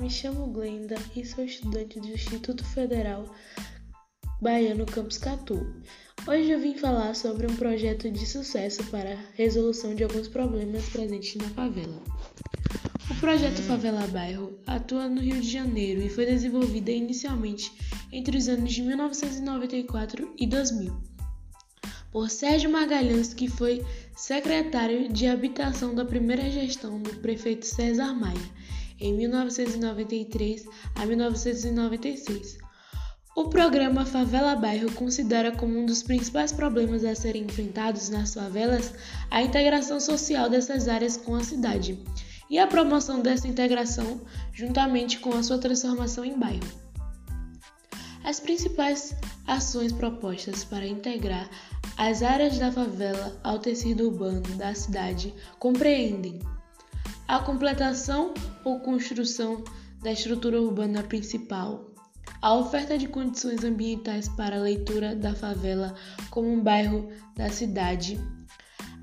me chamo Glenda e sou estudante do Instituto Federal Baiano Campus Catu. Hoje eu vim falar sobre um projeto de sucesso para a resolução de alguns problemas presentes na favela. O projeto Favela Bairro atua no Rio de Janeiro e foi desenvolvido inicialmente entre os anos de 1994 e 2000 por Sérgio Magalhães, que foi secretário de Habitação da primeira gestão do prefeito César Maia, em 1993 a 1996. O programa Favela Bairro considera como um dos principais problemas a serem enfrentados nas favelas a integração social dessas áreas com a cidade e a promoção dessa integração juntamente com a sua transformação em bairro. As principais ações propostas para integrar as áreas da favela ao tecido urbano da cidade compreendem a completação ou construção da estrutura urbana principal, a oferta de condições ambientais para a leitura da favela como um bairro da cidade,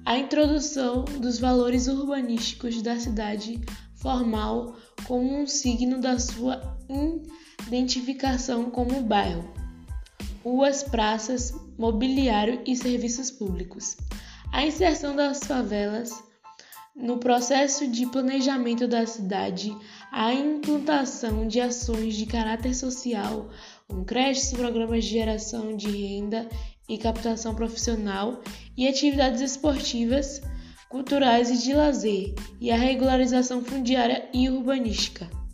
a introdução dos valores urbanísticos da cidade formal como um signo da sua identificação como bairro, ruas, praças, mobiliário e serviços públicos. A inserção das favelas no processo de planejamento da cidade, a implantação de ações de caráter social, com créditos, programas de geração de renda e captação profissional e atividades esportivas, culturais e de lazer, e a regularização fundiária e urbanística.